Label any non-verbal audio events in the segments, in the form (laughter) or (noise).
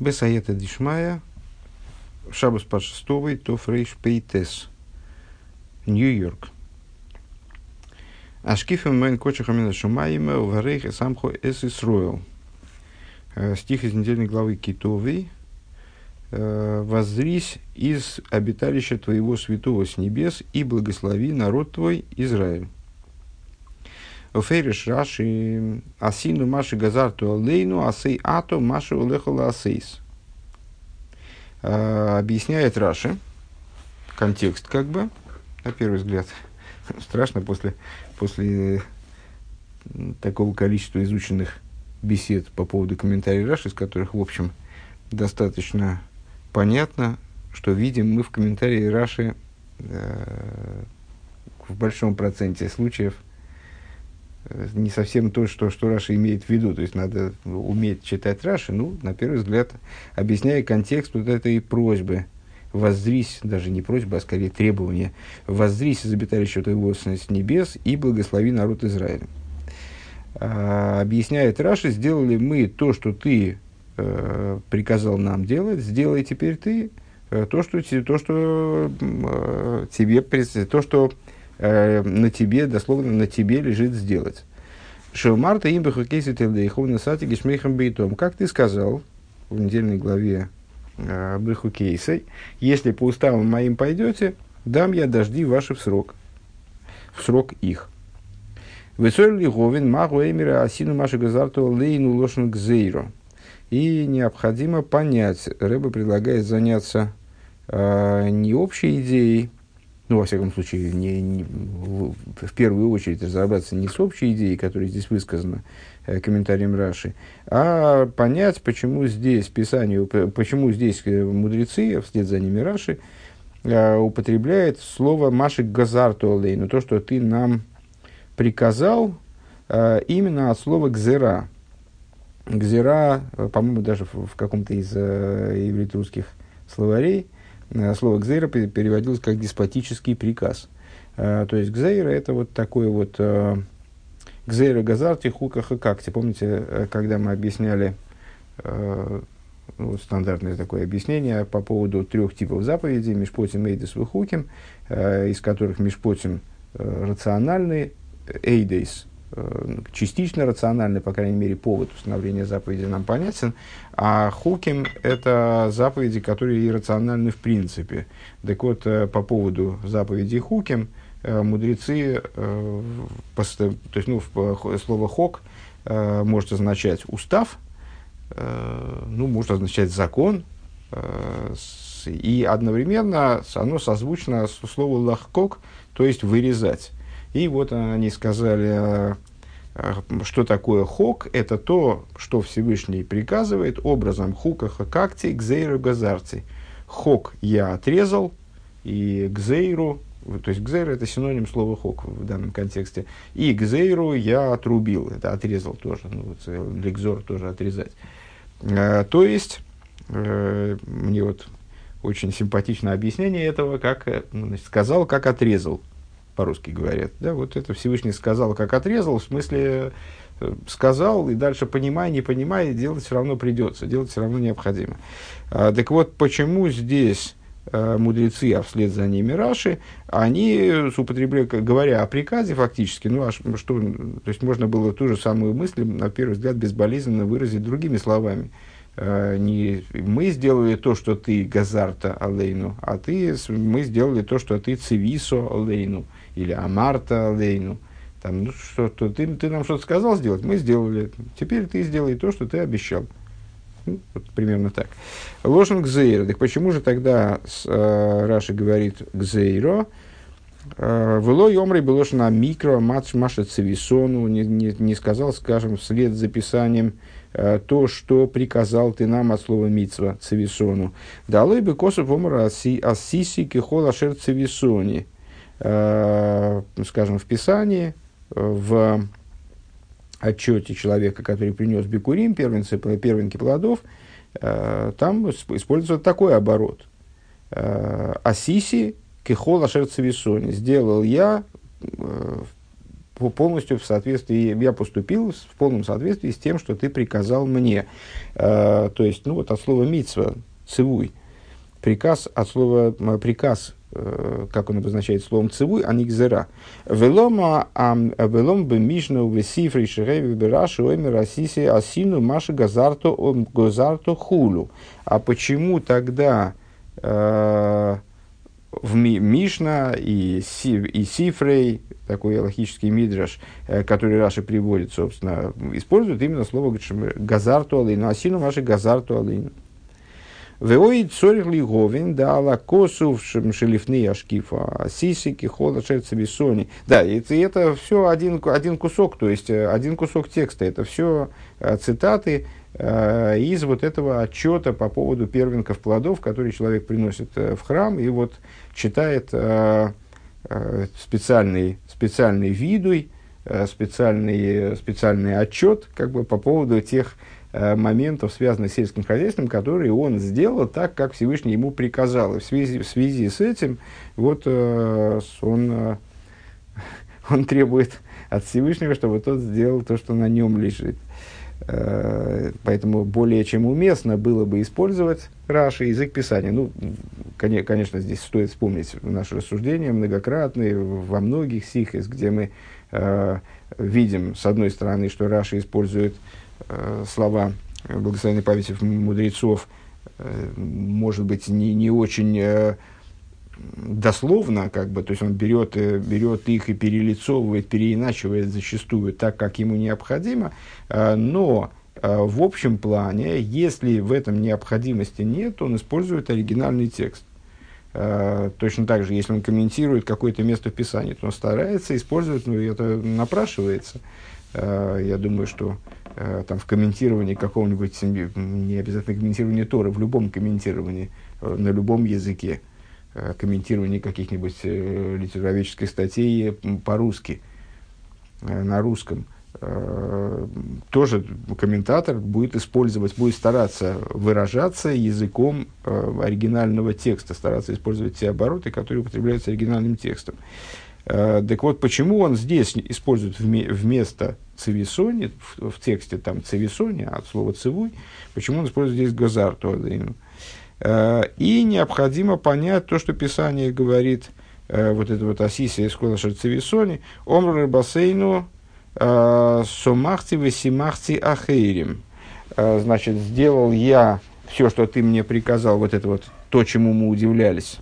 Бесаета Дишмая, Шабас Пашестовый, Тофрейш Пейтес, Нью-Йорк. Ашкифем мэн коча хамина шумаима варейх самхо эс Исроил. Э, стих из недельной главы Китовой. Э, «Воззрись из обиталища твоего святого с небес и благослови народ твой Израиль». Фейриш Раши Асину Маши Газарту Алейну Асей Ато Маши Улехала Асейс. Объясняет Раши, контекст как бы, на первый взгляд, (laughs) страшно после, после такого количества изученных бесед по поводу комментариев Раши, из которых, в общем, достаточно понятно, что видим мы в комментарии Раши э, в большом проценте случаев – не совсем то, что, что Раша имеет в виду. То есть надо уметь читать Раши, ну, на первый взгляд, объясняя контекст вот этой просьбы. Воззрись, даже не просьба, а скорее требование, воззрись из обиталища твоего с небес и благослови народ Израиля. А, объясняет Раши, сделали мы то, что ты э, приказал нам делать, сделай теперь ты э, то, что, то, что э, тебе, то, что э, на тебе, дословно на тебе лежит сделать. Шелмарта им бы хокейси телдейховна сати гишмейхам бейтом. Как ты сказал в недельной главе э, Бехукейсой, если по уставам моим пойдете, дам я дожди ваши в срок, в срок их. Высоль Говин, Магу Эмира, Асину Маши Газарту, Лейну Лошен Гзейро. И необходимо понять, Рэба предлагает заняться э, не общей идеей, ну, во всяком случае, не, не, в, первую очередь разобраться не с общей идеей, которая здесь высказана э, комментарием Раши, а понять, почему здесь Писание, почему здесь э, мудрецы, вслед за ними Раши, э, употребляет слово «маши газарту алейну», то, что ты нам приказал, э, именно от слова «гзера». «Гзера», э, по-моему, даже в, в каком-то из э, иврит-русских словарей – слово «гзейра» переводилось как «деспотический приказ». Э, то есть «гзейра» – это вот такой вот э, «гзейра газарти хука хакакти». Помните, когда мы объясняли ну, стандартное такое объяснение по поводу трех типов заповедей, Мишпотим, Эйдес, Вихуким, из которых Мишпотим рациональный, Эйдес Э, частично рациональный, по крайней мере, повод установления заповеди нам понятен, а хуким – это заповеди, которые иррациональны в принципе. Так вот, э, по поводу заповеди хуким, э, мудрецы, то есть, ну, слово хок может означать устав, ну, может означать закон, и одновременно оно созвучно слову лахкок, то есть вырезать. И вот они сказали, а, а, что такое хок, это то, что Всевышний приказывает образом хука хакакти гзейру газарти. Хок я отрезал, и гзейру, то есть гзейру это синоним слова хок в данном контексте, и гзейру я отрубил, это отрезал тоже, ну, вот, легзор тоже отрезать. А, то есть, э, мне вот очень симпатичное объяснение этого, как э, ну, значит, сказал, как отрезал по-русски говорят. Да, вот это Всевышний сказал, как отрезал, в смысле э, сказал, и дальше понимая, не понимая, делать все равно придется, делать все равно необходимо. А, так вот, почему здесь а, мудрецы, а вслед за ними Раши, они, употребляют, говоря о приказе фактически, ну, а что, то есть можно было ту же самую мысль, на первый взгляд, безболезненно выразить другими словами. Не мы сделали то, что ты газарта алейну, а ты, мы сделали то, что ты цивисо алейну или Амарта Лейну. Там, ну, что, то, ты, ты нам что-то сказал сделать, мы сделали. Теперь ты сделай то, что ты обещал. Ну, вот примерно так. Лошен Гзейра. Так почему же тогда с, э, Раши говорит Гзейро? Э, Вело Йомрей было на микро, матч Маша Цивисону, не, не, не сказал, скажем, вслед за писанием э, то, что приказал ты нам от слова мицва Цивисону. Далой бы косов омра ассиси кихол ашер Цивисони. Э, скажем, в Писании, в отчете человека, который принес бикурим, первенцы, первенки плодов, э, там используется такой оборот. Э, Асиси кехола шерцевисони. Сделал я полностью в соответствии, я поступил в полном соответствии с тем, что ты приказал мне. То есть, ну вот от слова митсва, цивуй, приказ от слова приказ Э, как он обозначает словом цивуй, а не гзера. Велома велом бы мишну в сифри шереви бераши оймер асиси асину маши газарто газарто хулу. А почему тогда э, в Мишна и, Си, и Сифрей, такой логический мидраш, э, который Раши приводит, собственно, используют именно слово газарту алейну, асину маши газарту алейну. Веой цорих ли говин дала косу в шелифны ашкифа, сисики, хода шерца бессони. Да, это, это все один, один кусок, то есть э, один кусок текста. Это все э, цитаты э, из вот этого отчета по поводу первенков плодов, которые человек приносит в храм и вот читает специальный, специальный видуй, специальный, специальный отчет как бы, по поводу тех моментов, связанных с сельским хозяйством, которые он сделал так, как Всевышний ему приказал. И в связи, в связи с этим вот, э, он, э, (laughs) он требует от Всевышнего, чтобы тот сделал то, что на нем лежит. Поэтому более чем уместно было бы использовать Раши, язык Писания. Ну, конечно, здесь стоит вспомнить наши рассуждения многократные во многих стихах, где мы видим, с одной стороны, что Раши использует э, слова благословенной памяти мудрецов, э, может быть, не, не очень э, дословно, как бы, то есть он берет, э, берет их и перелицовывает, переиначивает зачастую так, как ему необходимо, э, но э, в общем плане, если в этом необходимости нет, он использует оригинальный текст. Точно так же, если он комментирует какое-то место в Писании, то он старается использовать, ну, это напрашивается. Uh, я думаю, что Э, там, в комментировании какого-нибудь, не обязательно комментирование Торы, в любом комментировании, э, на любом языке, э, комментировании каких-нибудь литературоведческих статей по-русски, на русском, тоже комментатор будет использовать, будет стараться выражаться языком оригинального текста, стараться использовать те обороты, которые употребляются оригинальным текстом. Так вот, почему он здесь использует вместо цивисони, в, тексте там цивисони, от слова цивуй, почему он использует здесь газар. Э, и необходимо понять то, что Писание говорит, э, вот это вот Асисия из Колаша Цивисони, Омру бассейну э, Сомахти Весимахти Ахейрим. Значит, сделал я все, что ты мне приказал, вот это вот то, чему мы удивлялись.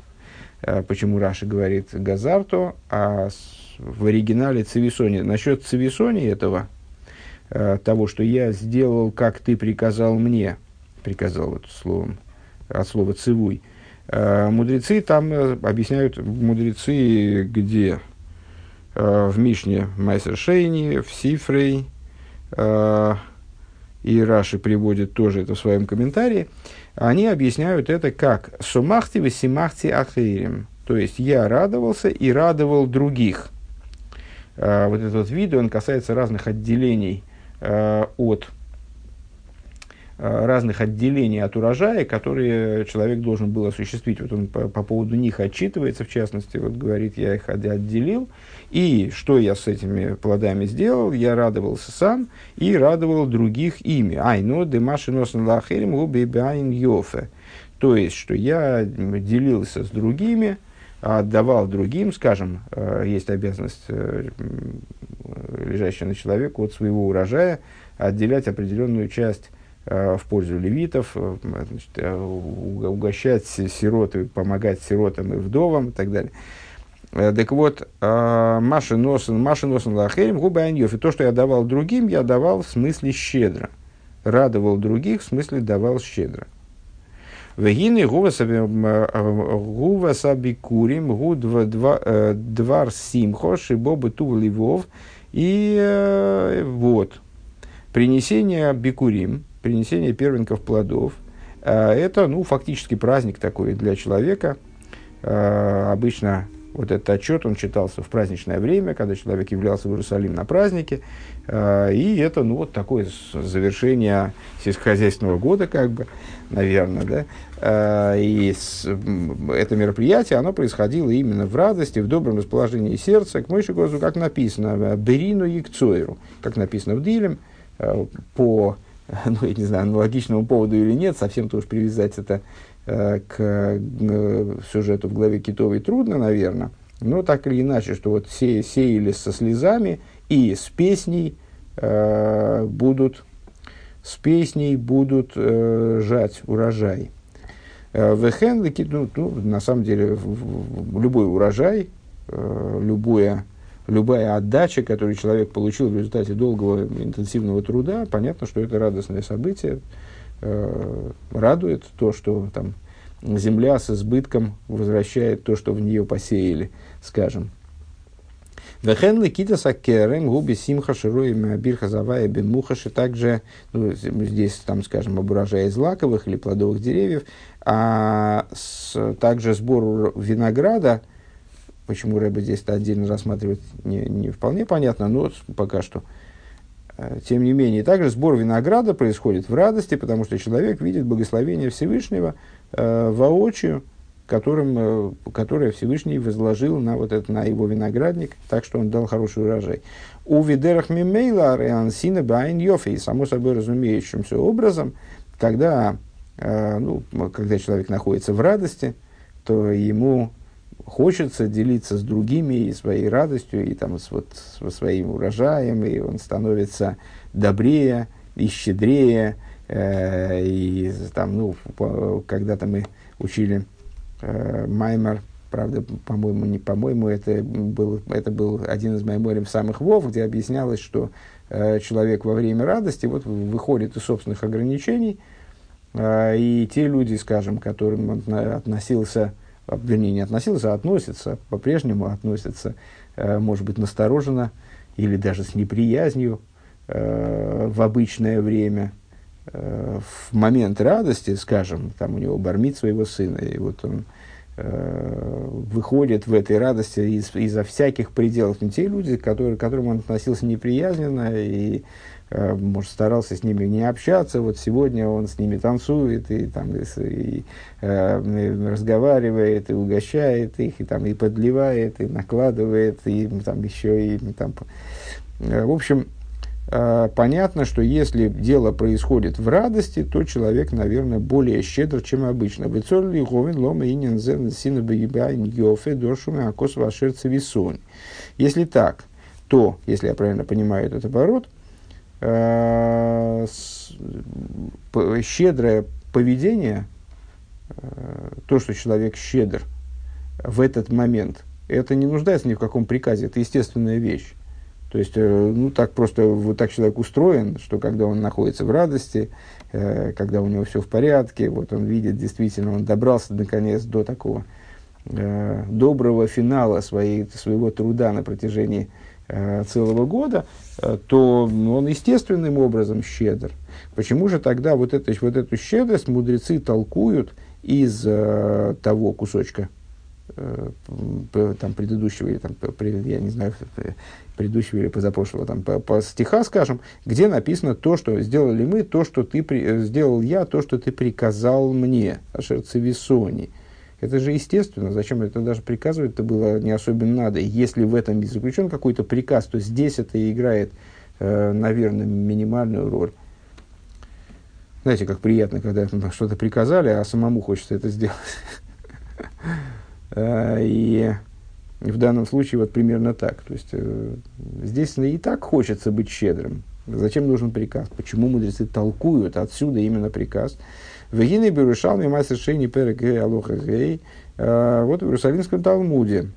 Почему Раша говорит Газарто, а в оригинале Цивисони. Насчет Цивисони этого, э, того, что я сделал, как ты приказал мне, приказал вот словом, от слова цивуй, э, мудрецы там э, объясняют, мудрецы где? Э, в Мишне Майсер Шейни, в Сифрей, э, и Раши приводит тоже это в своем комментарии, они объясняют это как «сумахти весимахти ахирим», то есть я радовался и радовал других – Э, вот этот вот видео, он касается разных отделений э, от разных отделений от урожая, которые человек должен был осуществить. Вот он по, по поводу них отчитывается, в частности, вот говорит, я их отделил, и что я с этими плодами сделал, я радовался сам и радовал других ими. Ай, ну, демаши носен лахерим убибайн йофе. То есть, что я делился с другими, отдавал другим, скажем, э, есть обязанность, э, лежащая на человеку от своего урожая, отделять определенную часть э, в пользу левитов, значит, угощать сирот, помогать сиротам и вдовам и так далее. Так вот, Маша Носен, Маша Носен Лахерим, Губа И то, что я давал другим, я давал в смысле щедро. Радовал других, в смысле давал щедро. Вегины гува сабикурим, гу двар симхо, шибобы тув ливов. И э, вот, принесение бикурим, принесение первенков плодов, э, это, ну, фактически праздник такой для человека. Э, обычно Вот этот отчет, он читался в праздничное время, когда человек являлся в Иерусалим на празднике. Э, и это, ну, вот такое завершение сельскохозяйственного года, как бы, наверное, да. И это мероприятие, оно происходило именно в радости, в добром расположении сердца, к Мойши Гозу, как написано, Берину Якцойру, как написано в Дилем, по, (laughs) ну, я не знаю, аналогичному поводу или нет, совсем тоже привязать это Э, к сюжету в главе Китовой трудно, наверное, но так или иначе, что вот се, сеяли со слезами и с песней э, будут, с песней будут э, жать урожай. Э, Вехен, ну, ну, на самом деле, в, в, любой урожай, э, любое, любая отдача, которую человек получил в результате долгого интенсивного труда, понятно, что это радостное событие, э, радует то, что там земля с избытком возвращает то, что в нее посеяли, скажем. Вехен лекита сакерем губи симха широим бирха завая. Также ну, здесь, там, скажем, об урожае злаковых или плодовых деревьев, а с, также сбор винограда, почему Рэба здесь это отдельно рассматривает, не, не вполне понятно, но пока что – Э, тем не менее, также сбор винограда происходит в радости, потому что человек видит благословение Всевышнего э, воочию, которым, э, которое Всевышний возложил на, вот это, на его виноградник, так что он дал хороший урожай. У видерах мимейла реансина байн йофи, само собой разумеющимся образом, когда, э, ну, когда человек находится в радости, то ему хочется делиться с другими и своей радостью, и там, с, вот, со своим урожаем, и он становится добрее и щедрее. Э, и там, ну, когда-то мы учили э, Маймер, правда, по-моему, не по-моему, это был, это был один из майморем самых вов, где объяснялось, что э, человек во время радости вот, выходит из собственных ограничений, э, и те люди, скажем, к которым он относился вернее, не относился, а относится, по-прежнему относится, э, может быть, настороженно или даже с неприязнью э, в обычное время, э, в момент радости, скажем, там у него бормит своего сына, и вот он выходит в этой радости из, изо всяких пределов. Не те люди, которые, к которым он относился неприязненно и может, старался с ними не общаться, вот сегодня он с ними танцует и, там, и, и э, разговаривает, и угощает их, и, там, и подливает, и накладывает, и там еще и там, э, в общем, э, понятно, что если дело происходит в радости, то человек, наверное, более щедр, чем обычно. Если так, то, если я правильно понимаю этот оборот, Э, щедрое поведение, э, то, что человек щедр в этот момент, это не нуждается ни в каком приказе, это естественная вещь. То есть, э, ну, так просто, вот так человек устроен, что когда он находится в радости, когда у него все в порядке, вот он видит, действительно, он добрался наконец до такого доброго финала своей, своего труда на протяжении Э, целого года, э, то он естественным образом щедр. Почему же тогда вот, это, вот эту щедрость мудрецы толкуют из э, того кусочка э, там, предыдущего, или, там, я не знаю, предыдущего или позапрошлого, там, по, по стиха, скажем, где написано то, что сделали мы, то, что ты при, сделал я, то, что ты приказал мне, Ашер Цивисони. Это же естественно, зачем это даже приказывать, это было не особенно надо. Если в этом заключен какой-то приказ, то здесь это играет, э, наверное, минимальную роль. Знаете, как приятно, когда что-то приказали, а самому хочется это сделать. (laughs) Э, и в данном случае вот примерно так. То есть э, здесь и так хочется быть щедрым. Зачем нужен приказ? Почему мудрецы толкуют отсюда именно приказ? Вегины Берушалми Майсер Шейни Перек Алоха Гей. А, вот в Иерусалимском Талмуде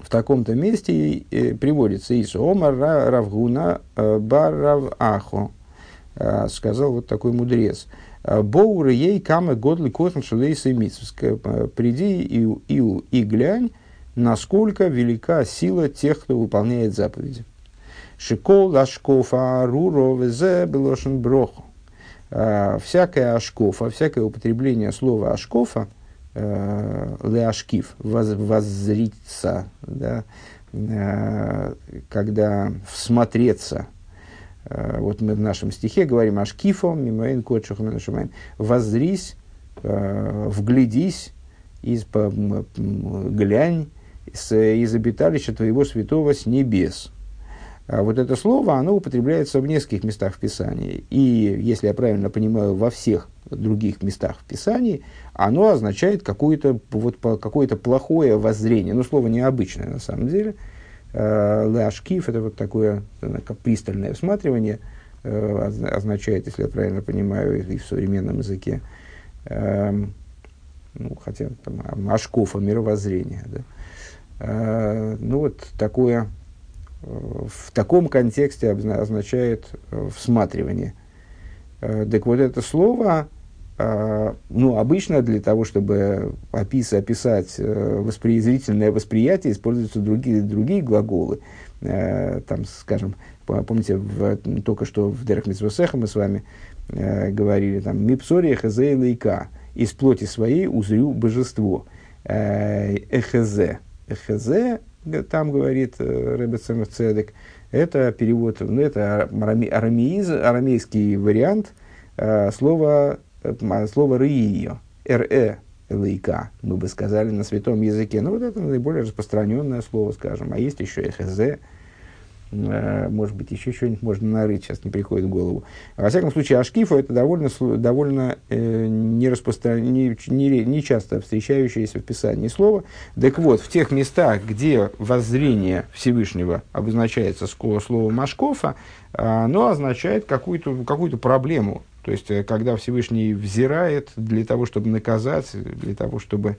в таком-то месте приводится Ису Омар Равгуна э, Барав Ахо. А, сказал вот такой мудрец. Боур ей камы годли косм шулейса и Приди и, и, и глянь, насколько велика сила тех, кто выполняет заповеди. Шикол лашкофа руро везе белошен. А, всякое ашкофа, всякое употребление слова ашкофа, э, леашкив, воз, воззриться, да, э, когда всмотреться. Э, вот мы в нашем стихе говорим ашкифо, мимоин котшухам нашумаем, воззрись, э, вглядись, из, глянь из, из обиталища твоего святого с небес. А вот это слово, оно употребляется в нескольких местах в Писании. И, если я правильно понимаю, во всех других местах в Писании, оно означает какое-то вот, какое плохое воззрение. Ну, слово необычное на самом деле. Э, Лашкиф – это вот такое как пристальное всматривание, э, означает, если я правильно понимаю, и в современном языке, эм, ну, хотя там Ашкофа, мировоззрение. Да? Э, ну, вот такое в таком контексте означает э, всматривание. Э, так вот это слово, э, ну, обычно для того, чтобы опис, описать воспри, зрительное восприятие, используются другие, другие глаголы. Там, скажем, помните, в, только что в Дерах Митсвосеха мы с вами говорили, там, «Мипсори эхезе лейка» «Из плоти своей узрю божество». Эхезе. Эхезе там говорит э, Ребецем Цедек, это перевод, ну, это арамеиз, арамейский вариант э, слова, э, слова «рыио», «р-э», «лейка», мы бы сказали на святом языке. Ну, вот это наиболее распространенное слово, скажем. А есть еще «эхезе», может быть, еще что-нибудь можно нарыть, сейчас не приходит в голову. Во всяком случае, ашкифа это довольно, довольно э, не, распростран... не, не, не часто встречающееся в Писании слово. Так вот, в тех местах, где воззрение Всевышнего обозначается словом Машкофа, оно означает какую-то какую проблему. То есть, э, когда Всевышний взирает для того, чтобы наказать, для того, чтобы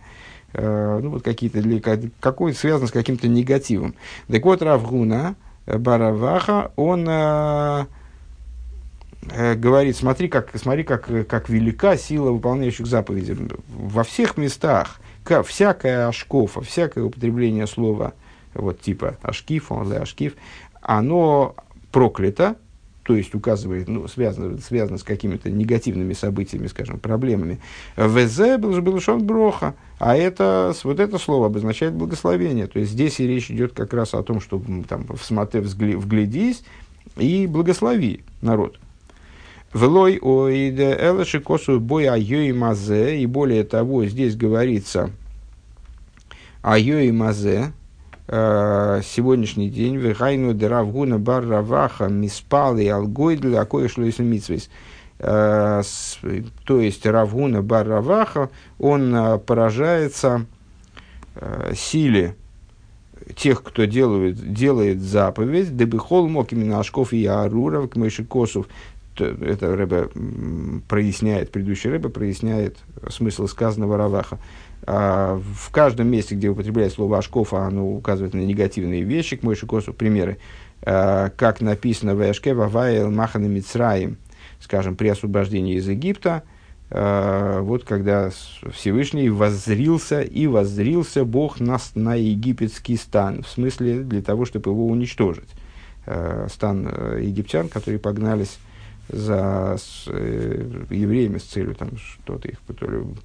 э, ну, вот какие-то, для, какой связано с каким-то негативом. Так вот, Равгуна, Бараваха, он э, э, говорит, смотри, как, смотри как, как велика сила выполняющих заповеди. Во всех местах, как, всякое ашкофа, всякое употребление слова, вот типа ашкиф, он ашкиф, оно проклято, то есть указывает, ну, связано, связано с какими-то негативными событиями, скажем, проблемами. ВЗ был был шон броха, а это, вот это слово обозначает благословение. То есть здесь и речь идет как раз о том, что там, всмотри, вглядись и благослови народ. Велой оиде элаши косу бой айой мазе, и более того, здесь говорится айой мазе, Э, сегодняшний день вехайну деравгуна бар раваха миспали алгойдля акое шлойс митсвейс. Э, то есть Равгуна бар раваха, он э, поражается силе тех, кто делает, делает заповедь, дебихол мог именно Ашков и Ааруров, к Косов, это Рэбе проясняет, предыдущий Рэбе проясняет смысл сказанного Раваха. А, в каждом месте, где употребляет слово «ашкофа», оно указывает на негативные вещи, к Мойши Косу примеры, а, как написано в Эшке, Вавайл Махана Мицраим, скажем, при освобождении из Египта, а, вот когда Всевышний воззрился и воззрился Бог нас на египетский стан, в смысле для того, чтобы его уничтожить. Стан э, египтян, которые погнались за с, э, евреями с целью там, что-то их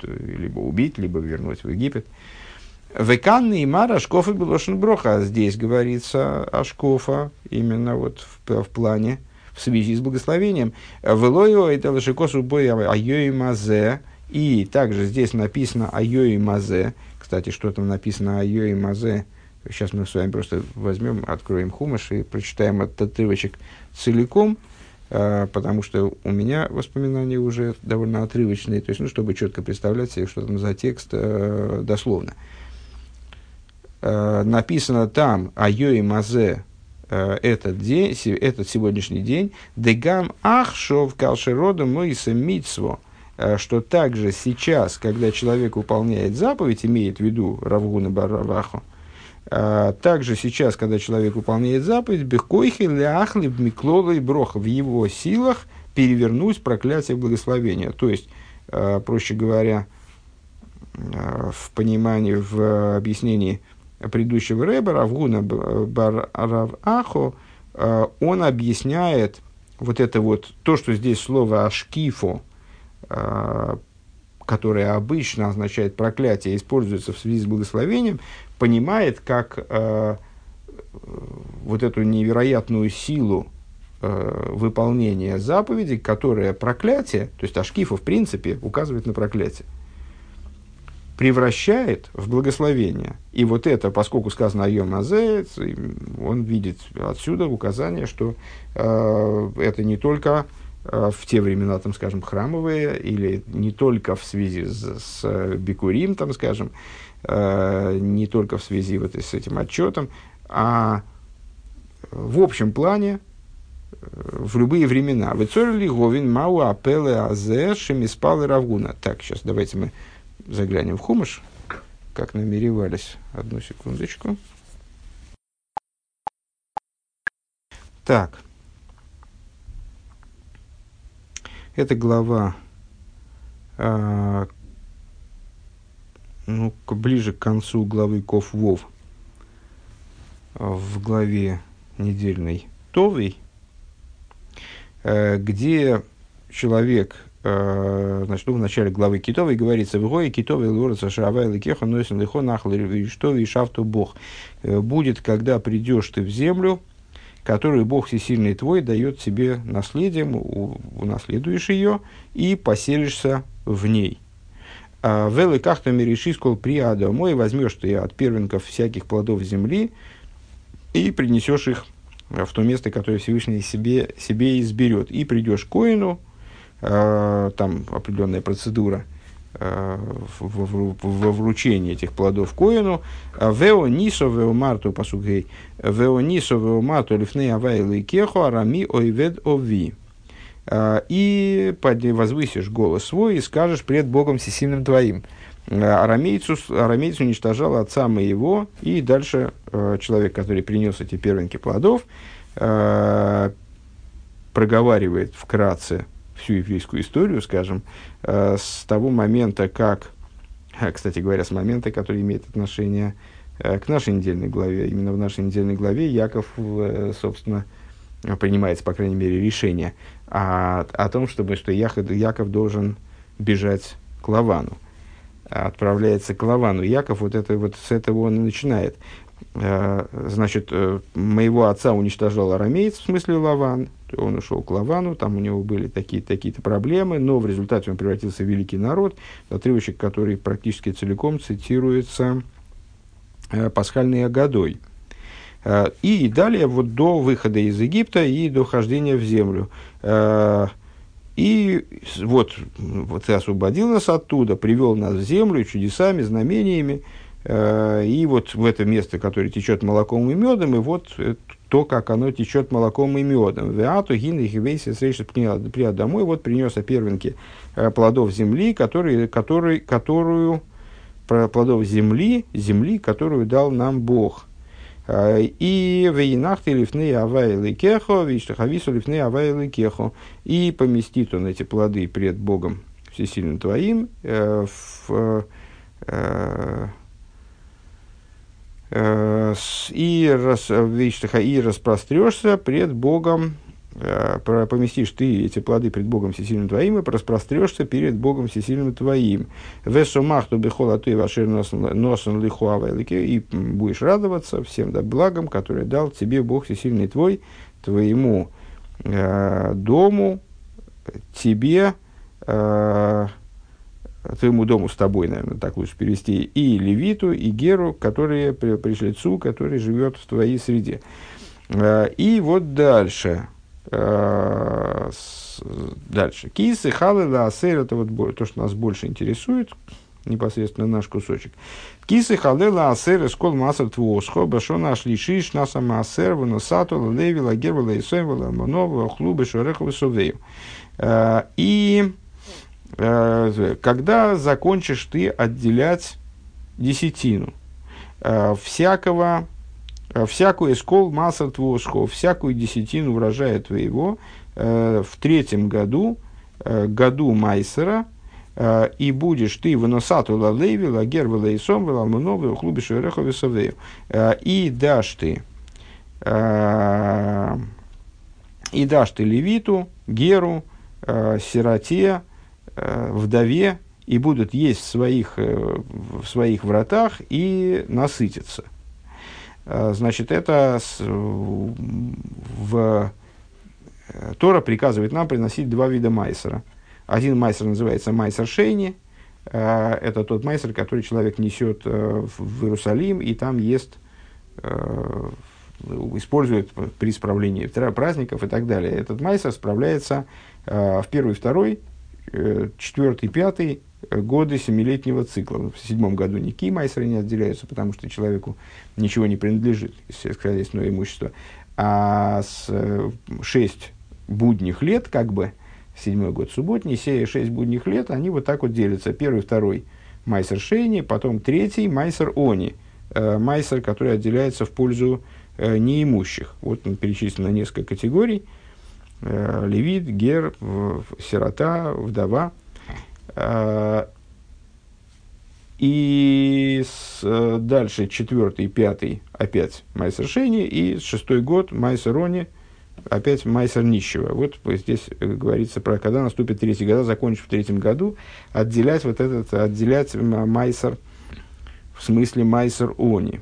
либо убить, либо вернуть в Египет. Веканны и Мара Ашкофа Белошин Броха. А здесь говорится Ашкофа именно вот в, в плане, в связи с благословением. Велою это Лашикосу Боя Айои Мазе. И также здесь написано Айои Мазе. Кстати, что там написано Айои Мазе? Сейчас мы с вами просто возьмем, откроем хумаш и прочитаем этот отрывочек целиком – а, потому что у меня воспоминания уже довольно отрывочные, то есть, ну, чтобы четко представлять себе, что там за текст э, дословно. Э, написано там «Айои мазе» э, этот день, этот сегодняшний день, «Дегам ахшов калшерода моиса митсво», э, что также сейчас, когда человек выполняет заповедь, имеет в виду Равгуна Бараваху, а, также сейчас, когда человек выполняет заповедь, бехкойхи ляхли и броха, в его силах перевернуть проклятие в благословение. То есть, а, проще говоря, а, в понимании, в объяснении предыдущего рэба, Равгуна Бар Равахо, он объясняет вот это вот, то, что здесь слово «ашкифо», которое обычно означает проклятие, используется в связи с благословением, понимает как э, вот эту невероятную силу э, выполнения заповедей, которая проклятие, то есть Ашкифа в принципе указывает на проклятие превращает в благословение. И вот это, поскольку сказано о Йомазе, он видит отсюда указание, что э, это не только в те времена, там, скажем, храмовые, или не только в связи с, с Бикурим, там, скажем, э, не только в связи вот с этим отчетом, а в общем плане, э, в любые времена. Вецорли Говин Мау Апеле Азе Шемиспал Равгуна. Так, сейчас давайте мы заглянем в Хумыш, как намеревались. Одну секундочку. Так. Это глава, э, ну, ближе к концу главы Ков Вов, в главе недельной Товой, э, где человек Э, значит, ну, в начале главы Китовой говорится, в Гое Китовой Лорца Шаавай Ликеха Нойсен Лихо Нахл что и Шафту Бог. Э, будет, когда придешь ты в землю, которую Бог всесильный твой дает тебе наследием, унаследуешь ее и поселишься в ней. А Велы кахта реши скол при мой возьмешь ты от первенков всяких плодов земли и принесешь их в то место, которое Всевышний себе, себе изберет. И придешь к коину, Э, там определенная процедура во вручении этих плодов коину. Вео нисо вео марту пасугей. Вео нисо вео марту лифней авайлы и кеху арами ойвед ови. Э, и возвысишь голос свой и скажешь пред Богом всесильным твоим. Арамейцу, арамейцу уничтожал отца моего, и дальше человек, который принес эти первенки плодов, проговаривает вкратце всю еврейскую историю, скажем, э, с того момента, как, э, кстати говоря, с момента, который имеет отношение э, к нашей недельной главе. Именно в нашей недельной главе Яков, собственно, принимается, по крайней мере, решение о, о том, чтобы, что Яков, Яков должен бежать к Лавану. Отправляется к Лавану. Яков вот, это, вот с этого он и начинает. Значит, моего отца уничтожал арамеец, в смысле Лаван, он ушел к Лавану, там у него были такие, такие-то проблемы, но в результате он превратился в великий народ, отрывочек, который практически целиком цитируется э, пасхальной Агадой. Э, и далее вот до выхода из Египта и до хождения в землю. Э, и вот, вот ты освободил нас оттуда, привел нас в землю чудесами, знамениями, э, и вот в это место, которое течет молоком и медом, и вот то, как оно течет молоком и медом. Веату гин их вейси прият домой, вот принес первенки э, плодов земли, которые, который, которую, плодов земли, земли, которую дал нам Бог. Э, и вейнах ты лифны авайлы кехо, виштахавису лифны авайлы кехо. И поместит он эти плоды пред Богом всесильным твоим э, в, Э, и, рас, и распрострешься пред Богом, э, поместишь ты эти плоды пред Богом всесильным твоим и распрострешься перед Богом всесильным твоим. Весумах то бехола ты вашир носом лихуавайлике и будешь радоваться всем да, благам, которые дал тебе Бог всесильный твой, твоему э, дому, тебе, э, твоему дому с тобой, наверное, так лучше перевести, и левиту, и геру, которые пришлицу, который живет в твоей среде. Э, и вот дальше. Э, дальше. Кисы, халы, лаасер, это вот то, что нас больше интересует, непосредственно наш кусочек. Кисы, халы, лаасер, скол масар твосхо, башо наш лишиш, наса маасер, ваносату, леви, лагер, лаисоем, ламонова, хлубы, шореховы, совею. Э, и когда закончишь ты отделять десятину э, всякого, э, всякую эскол масса твошко, всякую десятину урожая твоего в третьем году, году Майсера, и будешь ты выносату лалеви, лагер валейсом, валамуновы, клубе шерехове совею. И дашь ты, и дашь ты левиту, геру, сироте, Э, вдове и будут есть в своих, в своих вратах и насытиться. Значит, это в Тора приказывает нам приносить два вида майсера. Один майсер называется майсер шейни. Э, это тот майсер, который человек несет э, в Иерусалим и там ест, э, использует при справлении праздников и так далее. Этот майсер справляется в первый, второй, четвертый, пятый годы семилетнего цикла. В седьмом году никакие майсеры не отделяются, потому что человеку ничего не принадлежит из сельскохозяйственного имущества. А с шесть будних лет, как бы, седьмой год субботний, сея шесть будних лет, они вот так вот делятся. Первый, второй майсер шейни, потом третий майсер они, э, майсер, который отделяется в пользу э, неимущих. Вот он перечислен на несколько категорий. Э, левит, гер, сирота, вдова. Э, и с, э, дальше четвертый, пятый опять майсер шейни, и шестой год майсер они – опять майсер нищего. Вот здесь говорится про, когда наступит третий года, закончив в третьем году, отделять вот этот, отделять מעשר, в смысле מעשר עני.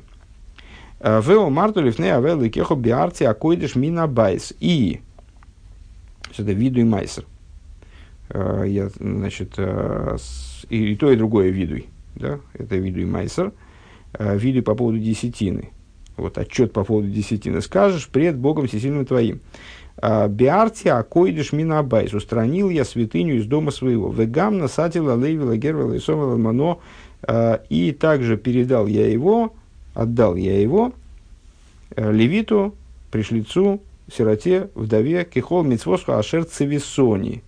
ואמרת לפני ה' אלוקיך ביערתי הקודש מן הבית. И, это וידוי מעשר. Э, я, значит, и, и то, и другое וידוי. Да? Это וידוי מעשר. וידוי по поводу десятины вот отчет по поводу десятины, скажешь пред Богом всесильным твоим. «А, ביערתי הקודש מן הבית, устранил я святыню из дома своего. וגם נתתיו ללוי ולגר ליתום ולאלמנה, и также передал я его, отдал я его левиту, пришлицу, сироте, вдове, кихол мицвосху ашер цивисони.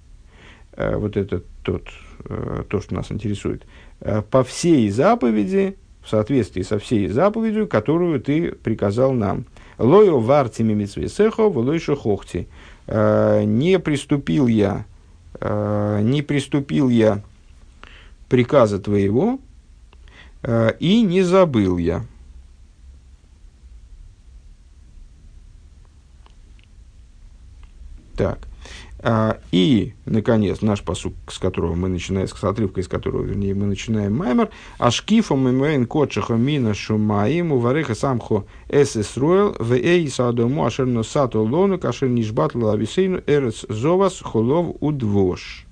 Вот это тот, то, что нас интересует. По всей заповеди, в соответствии со всей заповедью, которую ты приказал нам. Лою вартими митсвесехо, волойшу хохти. Э, не приступил я, э, не приступил я приказа твоего, э, и не забыл я. Так. А, и, наконец, наш посук, с которого мы начинаем, с отрывка, из которого, вернее, мы начинаем маймер, ашкифом имейн кочаха мина шумаиму вареха самхо эс эсруэл в эй садому ашерно сату лону кашер нишбат лависейну эрец зовас холов удвош.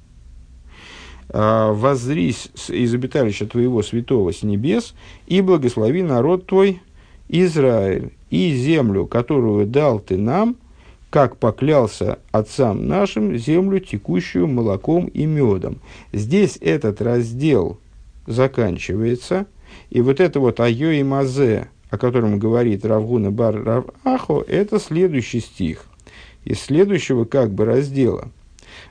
А, Возрись из обиталища твоего святого с небес и благослови народ твой Израиль и землю, которую дал ты нам – как поклялся отцам нашим землю, текущую молоком и медом. Здесь этот раздел заканчивается, и вот это вот айо и мазе, о котором говорит Равгуна бар Равахо, это следующий стих из следующего как бы раздела.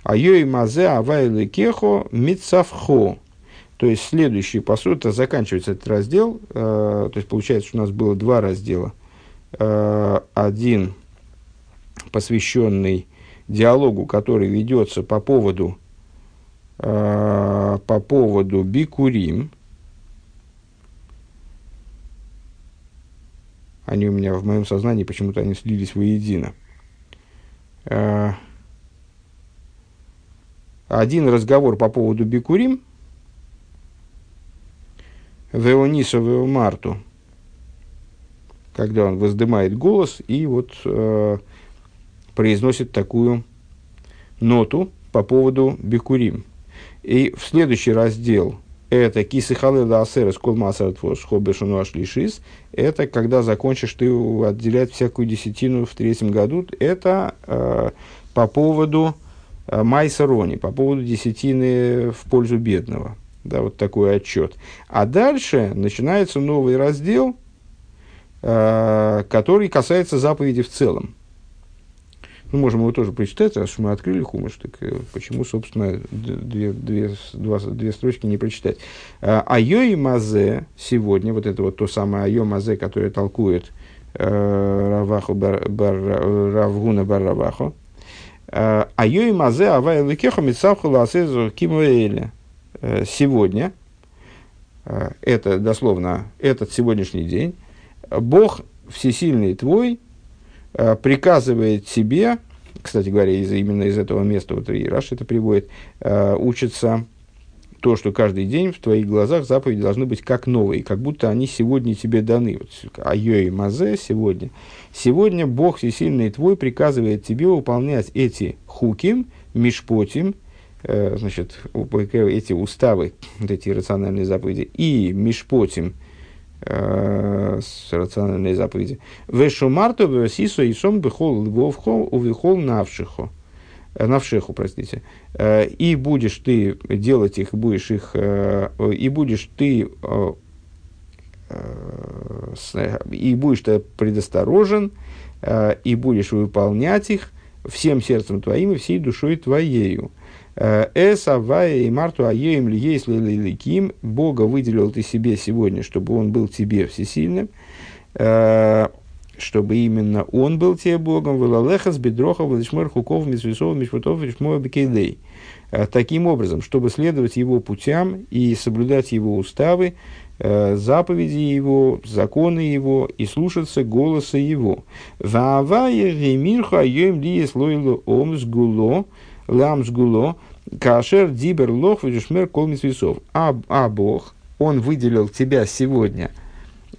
Айо и мазе авайлы кехо митсавхо. То есть следующий, по сути, заканчивается этот раздел. Э, то есть получается, что у нас было два раздела. Э, один – посвященный диалогу, который ведется по поводу, э, по поводу Бикурим. Они у меня в моем сознании почему-то они слились воедино. Э, один разговор по поводу Бикурим, Веонису Веомарту, когда он воздымает голос и вот э, произносит такую ноту по поводу Бекурим. И в следующий раздел это кисы халеда асера сколма хобешуну ашлишис. Это когда закончишь ты отделять всякую десятину в третьем году. Это э, по поводу э, майсарони, по поводу десятины в пользу бедного. Да, вот такой отчет. А дальше начинается новый раздел, э, который касается заповеди в целом. Мы можем его тоже прочитать, раз мы открыли хумыш, так э, почему, собственно, две, две, два, две строчки не прочитать. А, айо и мазе сегодня, вот это вот то самое айо мазе, которое толкует э, Раваху бар, бар, Равгуна бар Раваху. А, айо и мазе авай ликеху митсавху ласезу кимуэля. Э, сегодня, это дословно этот сегодняшний день, Бог всесильный твой приказывает себе, кстати говоря, из, именно из этого места, вот и Раш это приводит, э, учится то, что каждый день в твоих глазах заповеди должны быть как новые, как будто они сегодня тебе даны. Вот, айо и мазе сегодня. Сегодня Бог всесильный твой приказывает тебе выполнять эти хуким, мишпотим, э, значит, эти уставы, вот эти рациональные заповеди, и мишпотим, э, рациональные заповеди. Вешумарту весисо и сом бехол львовхо увихол навшихо. Э, навшеху, простите, э, и будешь ты делать их, будешь их, и будешь ты, и будешь ты предосторожен, и будешь выполнять их всем сердцем твоим и всей душой твоею. Эс, Авая и Марту Аеем Лиейс Лиликим, Бога выделил ты себе сегодня, чтобы он был тебе всесильным чтобы именно он был тебе Богом, Валалехас, Бедроха, Валишмар, Хуков, Митсвисов, Мишпутов, Вишмоя, Бекейдей. Э, таким образом, чтобы следовать его путям и соблюдать его уставы, э, заповеди его, законы его и слушаться голоса его. Ваавая ремирха йоим ли слойло ом сгуло, лам сгуло, кашер дибер лох вишмер кол митсвисов. А, а Бог, он выделил тебя сегодня –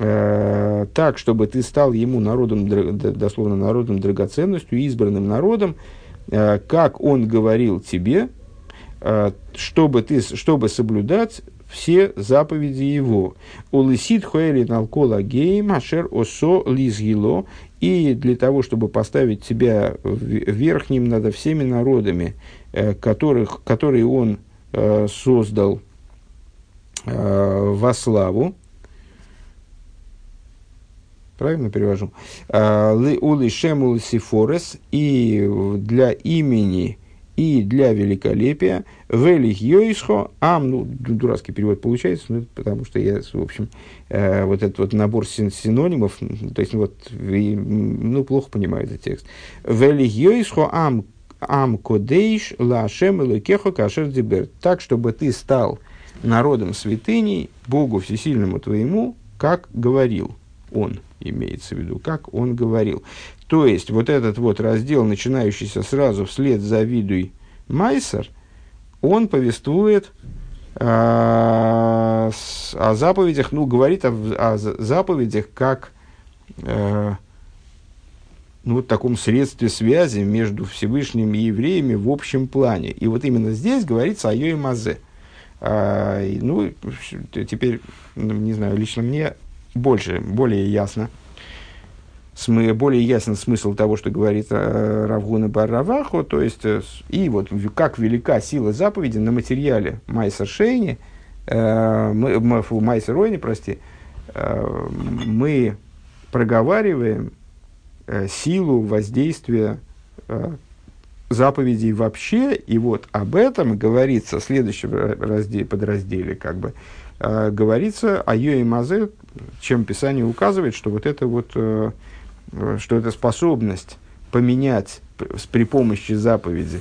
Э, так, чтобы ты стал ему народом, дословно народом драгоценностью, избранным народом, э, как он говорил тебе, э, чтобы, ты, чтобы соблюдать все заповеди его. Улысит хуэли налкола гейм ашер осо лизгило. И для того, чтобы поставить тебя верхним над всеми народами, которых, которые он создал во славу, правильно перевожу, ули шемул сифорес, и для имени, и для великолепия, велих йойсхо, ам, ну, дурацкий перевод получается, ну, потому что я, в общем, э, вот этот вот набор синонимов, то есть, вот, ну, плохо понимаю этот текст. Велих йойсхо, ам, ам кодейш, лашем элокехо кашер дибер. Так, чтобы ты стал народом святыней, Богу всесильному твоему, как говорил он имеется в виду, как он говорил. То есть, вот этот вот раздел, начинающийся сразу вслед за видуй Майсер, он повествует э, с, о заповедях, ну, говорит о, о заповедях как э, ну, вот таком средстве связи между Всевышним и евреями в общем плане. И вот именно здесь говорится о Йои Мазе. А, ну, теперь, ну, не знаю, лично мне больше, более ясно, смы, более ясен смысл того, что говорит э, Равгуна Барраваху, то есть, э, и вот как велика сила заповеди на материале Майса Шейни, э, Майса Ройни, прости, э, мы проговариваем силу воздействия э, заповедей вообще, и вот об этом говорится в следующем разделе, подразделе, как бы, говорится о Йои Мазе, чем Писание указывает, что вот это вот, что эта способность поменять при помощи заповеди,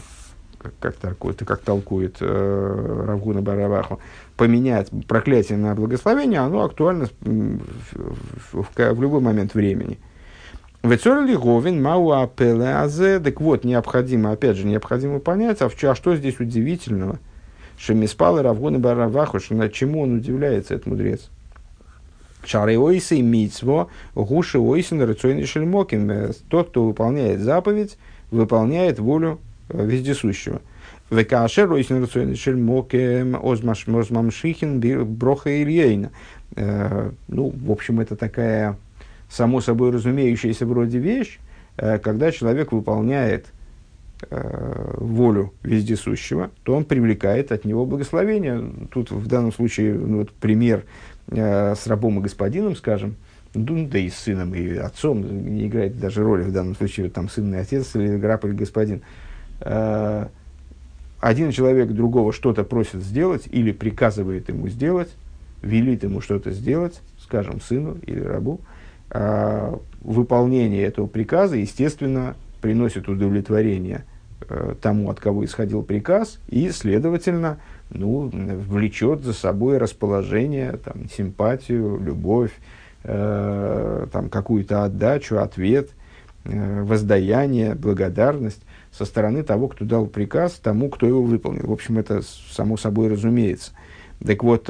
как, как, это как толкует э, Равгуна Барабаху, поменять проклятие на благословение, оно актуально в, в, в, в любой момент времени. Говин, Мауа Пелеазе, так вот, необходимо, опять же, необходимо понять, а, в, а что здесь удивительного? Шемиспал и Равгуна Барабаху, на чему он удивляется, этот мудрец? Шары ойсы мицво, гуши ойсен рацойный шельмокин. Э, тот, кто выполняет заповедь, выполняет волю э, вездесущего. Векашер ойсен рацойный шельмокин озмамшихин броха ильейна. Э, ну, в общем, это такая само собой разумеющаяся вроде вещь, когда человек выполняет волю вездесущего, то он привлекает от него благословение. Тут в данном случае ну, вот пример э, с рабом и господином, скажем, ну, да и с сыном, и отцом, не играет даже роли в данном случае, там сын и отец, или раб или господин. Э, один человек другого что-то просит сделать или приказывает ему сделать, велит ему что-то сделать, скажем, сыну или рабу, э, выполнение этого приказа, естественно, приносит удовлетворение э, тому, от кого исходил приказ, и, следовательно, ну, влечет за собой расположение, там, симпатию, любовь, э, там, какую-то отдачу, ответ, э, воздаяние, благодарность со стороны того, кто дал приказ, тому, кто его выполнил. В общем, это само собой разумеется. Так вот,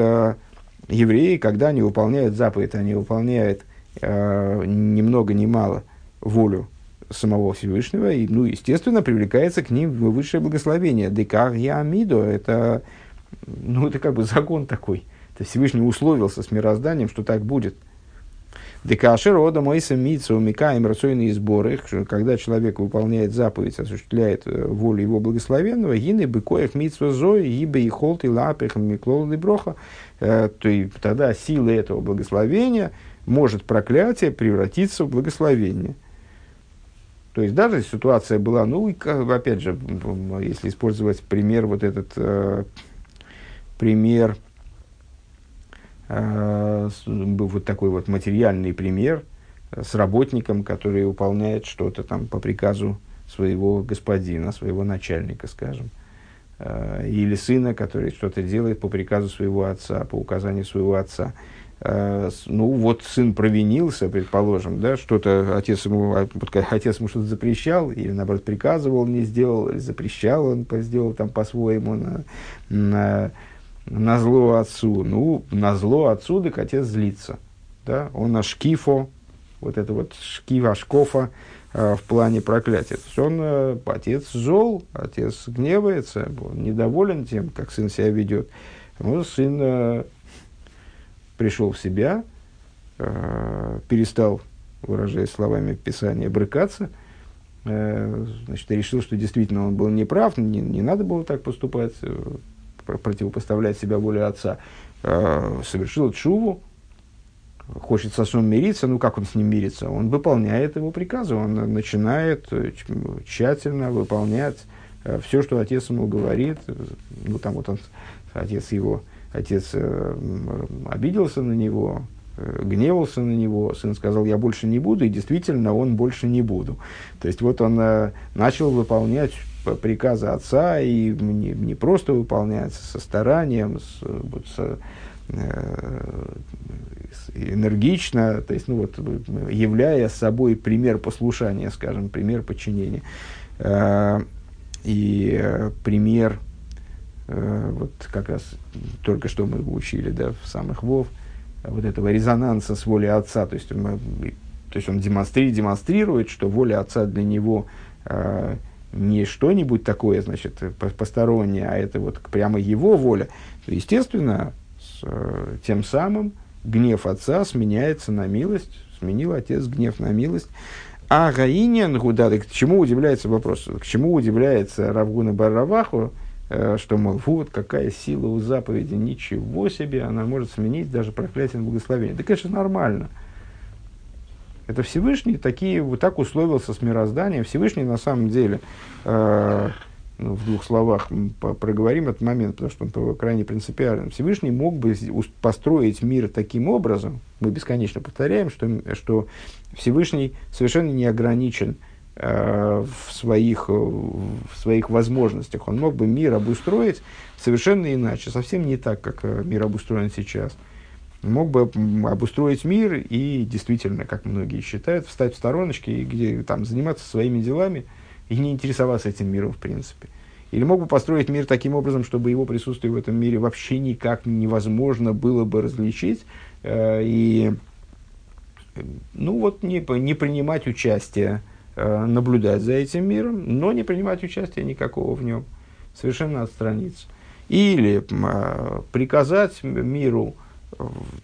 евреи, когда они выполняют заповедь, они выполняют э, ни много ни мало волю самого Всевышнего, и, ну, естественно, привлекается к ним высшее благословение. Декар Ямидо – это, ну, это как бы закон такой. Это Всевышний условился с мирозданием, что так будет. Декашер ода мойса митсу микаем рационные сборы, когда человек выполняет заповедь, осуществляет э, волю его благословенного, гины быкоев митсу зои, ибо и холт и лапех миклол и броха, э, то и тогда сила этого благословения может проклятие превратиться в благословение. То есть даже ситуация была, ну, опять же, если использовать пример, вот этот э, пример Э, был вот такой вот материальный пример с работником, который выполняет что-то там по приказу своего господина, своего начальника, скажем, э, или сына, который что-то делает по приказу своего отца, по указанию своего отца. Э, ну, вот сын провинился, предположим, да, что-то отец ему, а, отец ему что-то запрещал, или, наоборот, приказывал, не сделал, или запрещал, он сделал там по-своему, на, на на зло отцу. Ну, на зло отцу, так отец злится. Да? Он на шкифо, вот это вот шкива, шкофа э, в плане проклятия. То есть он, э, отец зол, отец гневается, он недоволен тем, как сын себя ведет. Ну, сын э, пришел в себя, э, перестал, выражаясь словами Писания, брыкаться, э, значит, решил, что действительно он был неправ, не, не надо было так поступать, противопоставлять себя воле отца, э, совершил чуву, хочет с отцом мириться, ну как он с ним мирится? Он выполняет его приказы, он начинает э, тщательно выполнять э, все, что отец ему говорит. Ну там вот он, отец его, отец обиделся на него, гневался на него, сын сказал, я больше не буду, и действительно он больше не буду. То есть вот он начал выполнять приказы отца и не, не просто выполняется со старанием, с, вот, с, э, энергично, то есть, ну, вот, являя собой пример послушания, скажем, пример подчинения. Э, и э, пример, э, вот как раз только что мы учили, да, в самых Вов, вот этого резонанса с волей отца, то есть, мы, то есть он демонстрирует, демонстрирует, что воля отца для него э, не что-нибудь такое, значит, постороннее, а это вот прямо его воля, то, естественно, с, э, тем самым гнев отца сменяется на милость, сменил отец гнев на милость. А Гаинин Гудады, к чему удивляется вопрос, к чему удивляется Равгуна Барраваху, э, что, мол, вот какая сила у заповеди, ничего себе, она может сменить даже проклятие на благословение. Да, конечно, нормально. Это Всевышний такие, вот так условился с мирозданием. Всевышний на самом деле, э, ну, в двух словах проговорим этот момент, потому что он крайне принципиален. Всевышний мог бы построить мир таким образом, мы бесконечно повторяем, что, что Всевышний совершенно не ограничен э, в, своих, в своих возможностях. Он мог бы мир обустроить совершенно иначе, совсем не так, как э, мир обустроен сейчас мог бы обустроить мир и действительно, как многие считают, встать в стороночке и где, там, заниматься своими делами и не интересоваться этим миром в принципе. Или мог бы построить мир таким образом, чтобы его присутствие в этом мире вообще никак невозможно было бы различить э, и ну вот не, не принимать участие, э, наблюдать за этим миром, но не принимать участия никакого в нем, совершенно отстраниться. Или э, приказать миру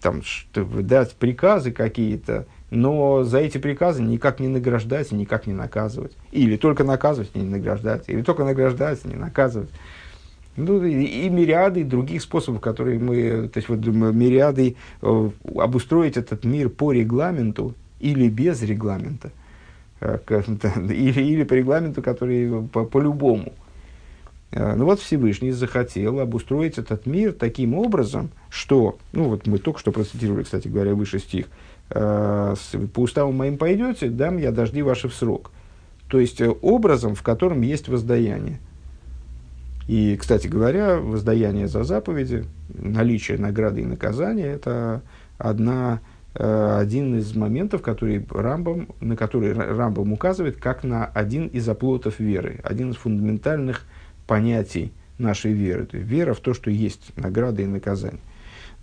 там, дать приказы какие-то, но за эти приказы никак не награждать и никак не наказывать. Или только наказывать и не награждать, или только награждать и не наказывать. Ну, и, и мириады других способов, которые мы, то есть вот мириады э, обустроить этот мир по регламенту или без регламента, э, или, (laughs) или по регламенту, который по, по-любому. Э, ну вот Всевышний захотел обустроить этот мир таким образом, что, ну вот мы только что процитировали, кстати говоря, выше стих, э, по уставам моим пойдете, дам я дожди ваши в срок. То есть э, образом, в котором есть воздаяние. И, кстати говоря, воздаяние за заповеди, наличие награды и наказания – это одна, один из моментов, который Рамбам, на который Рамбам указывает как на один из оплотов веры, один из фундаментальных понятий нашей веры. То есть вера в то, что есть награда и наказание.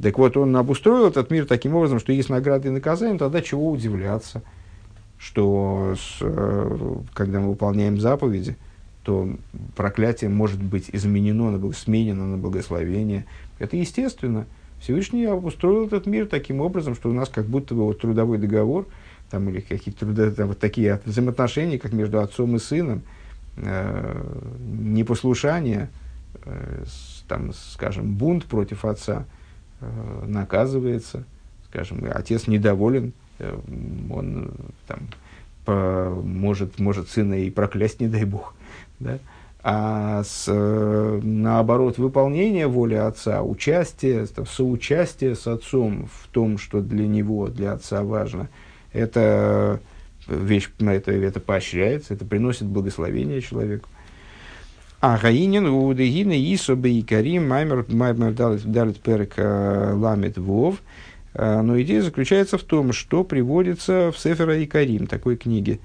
Так вот, он обустроил этот мир таким образом, что есть награды и наказания, тогда чего удивляться, что с, э, когда мы выполняем заповеди, то проклятие может быть изменено, сменено на благословение. Это естественно. Всевышний обустроил этот мир таким образом, что у нас как будто бы вот трудовой договор, там, или какие-то там, вот такие взаимоотношения, как между отцом и сыном, э, непослушание, э, с, там, скажем, бунт против отца э, наказывается, скажем, отец недоволен, э, он там, по, может, может сына и проклясть, не дай бог. Да? А с, э, наоборот, выполнение воли отца, участие, соучастие с отцом в том, что для него, для отца важно, это вещь, это, это поощряется, это приносит благословение человеку. А Гаинин, Удегина, Исоба и Карим, Маймер, Маймер Далит Перек э, Ламит Вов. Э, но идея заключается в том, что приводится в Сефера и Карим, такой книге,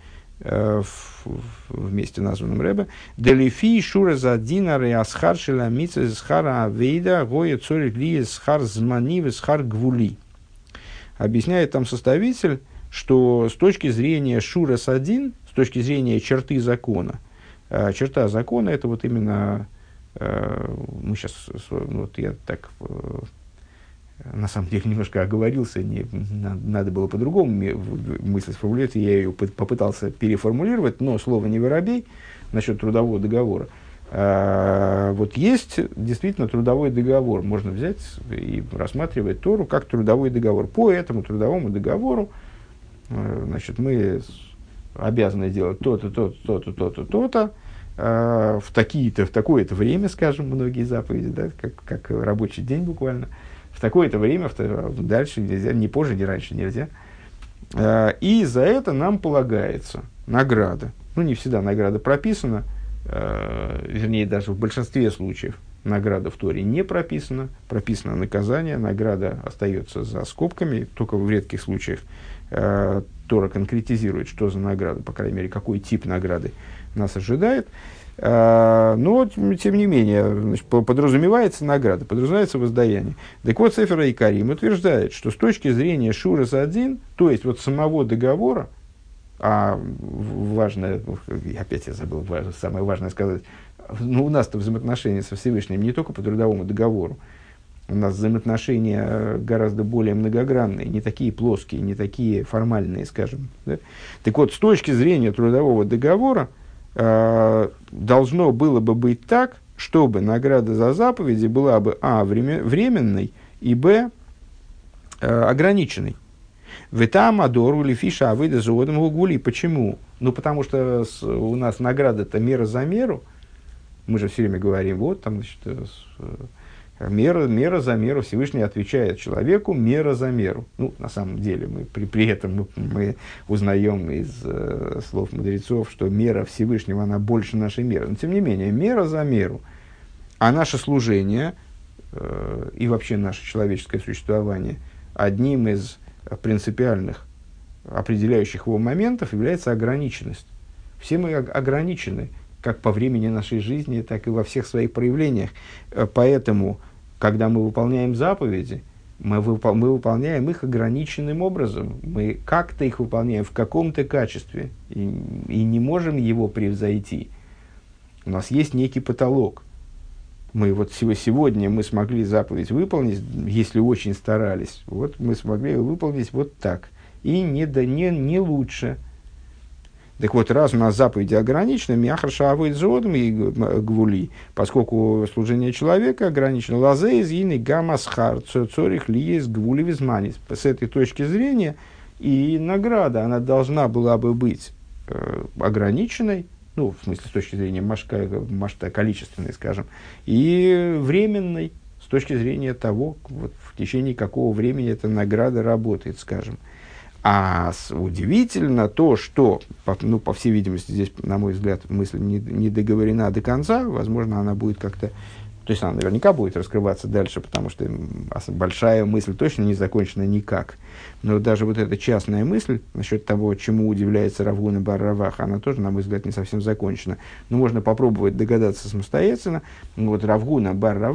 вместе названном Рэбе, Делифи Шура за Динары Асхар Шеламица Схара Авейда Гоя Цорик Ли Схар Змани Схар Гвули. Объясняет там составитель, что с точки зрения Шура Садин, с точки зрения черты закона, э, черта закона это вот именно, э, мы сейчас, вот я так на самом деле немножко оговорился, не, надо было по-другому мысль сформулировать, я ее попытался переформулировать, но слово не воробей насчет трудового договора. А, вот есть действительно трудовой договор, можно взять и рассматривать Тору как трудовой договор. По этому трудовому договору э, значит, мы обязаны делать то-то, то-то, то-то, то-то, то-то, а, в такие-то, в такое-то время, скажем, многие заповеди, да, как, как рабочий день буквально – в такое-то время, в, дальше нельзя, не позже, не раньше нельзя. А, и за это нам полагается награда. Ну, не всегда награда прописана, а, вернее, даже в большинстве случаев награда в Торе не прописана, прописано наказание, награда остается за скобками, только в редких случаях э, Тора конкретизирует, что за награда, по крайней мере, какой тип награды нас ожидает. А, но, тем не менее, значит, подразумевается награда, подразумевается воздаяние. Так вот, Сефера и Карим утверждает, что с точки зрения Шурас один, то есть вот самого договора, а важное, опять я забыл, самое важное сказать, ну, у нас-то взаимоотношения со Всевышним не только по трудовому договору, у нас взаимоотношения гораздо более многогранные, не такие плоские, не такие формальные, скажем. Да? Так вот, с точки зрения трудового договора, должно было бы быть так, чтобы награда за заповеди была бы а. временной и б. Э, ограниченной. Витам адору или фиша выйда за гули. Почему? Ну, потому что у нас награда-то мера за меру. Мы же все время говорим, вот там, значит, э, Мера, мера за меру. Всевышний отвечает человеку мера за меру. Ну, на самом деле, мы, при, при этом мы, мы узнаем из э, слов мудрецов, что мера Всевышнего, она больше нашей меры. Но, тем не менее, мера за меру. А наше служение э, и вообще наше человеческое существование одним из принципиальных определяющих его моментов является ограниченность. Все мы ограничены как по времени нашей жизни, так и во всех своих проявлениях. Э, поэтому, когда мы выполняем заповеди, мы, выпол- мы выполняем их ограниченным образом. Мы как-то их выполняем в каком-то качестве и, и не можем его превзойти. У нас есть некий потолок. Мы вот сегодня мы смогли заповедь выполнить, если очень старались. Вот мы смогли ее выполнить вот так. И не, да, не, не лучше. Так вот, раз у нас заповеди ограничены, мяхарша авойд зодом и гвули, поскольку служение человека ограничено, лазе из ины гамасхар цорих есть гвули визманис. С этой точки зрения и награда, она должна была бы быть э, ограниченной, ну, в смысле, с точки зрения машка, машта количественной, скажем, и временной, с точки зрения того, вот, в течение какого времени эта награда работает, скажем. А удивительно то, что, по, ну, по всей видимости, здесь, на мой взгляд, мысль не, не договорена до конца, возможно, она будет как-то То есть она наверняка будет раскрываться дальше, потому что большая мысль точно не закончена никак. Но даже вот эта частная мысль насчет того, чему удивляется Равгуна Бар она тоже, на мой взгляд, не совсем закончена. Но можно попробовать догадаться самостоятельно. Вот Равгуна Бар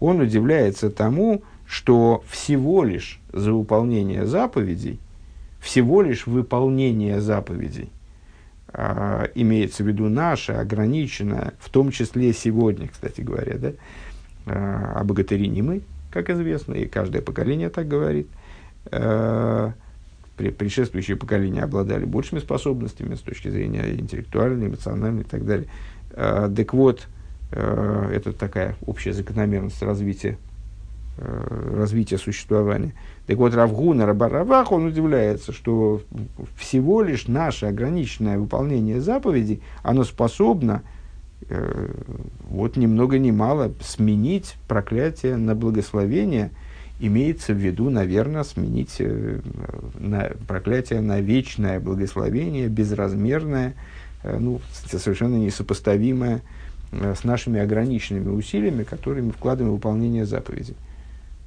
он удивляется тому, что всего лишь за выполнение заповедей, всего лишь выполнение заповедей, а, имеется в виду наше, ограниченное, в том числе сегодня, кстати говоря, да, а, богатыри не мы, как известно, и каждое поколение так говорит. А, предшествующие поколения обладали большими способностями с точки зрения интеллектуальной, эмоциональной и так далее. А, так вот, это такая общая закономерность развития развития существования. Так вот, Равгуна Рабаравах, он удивляется, что всего лишь наше ограниченное выполнение заповедей, оно способно э, вот ни много ни мало сменить проклятие на благословение, имеется в виду, наверное, сменить э, на, проклятие на вечное благословение, безразмерное, э, ну, совершенно несопоставимое э, с нашими ограниченными усилиями, которые мы вкладываем в выполнение заповедей.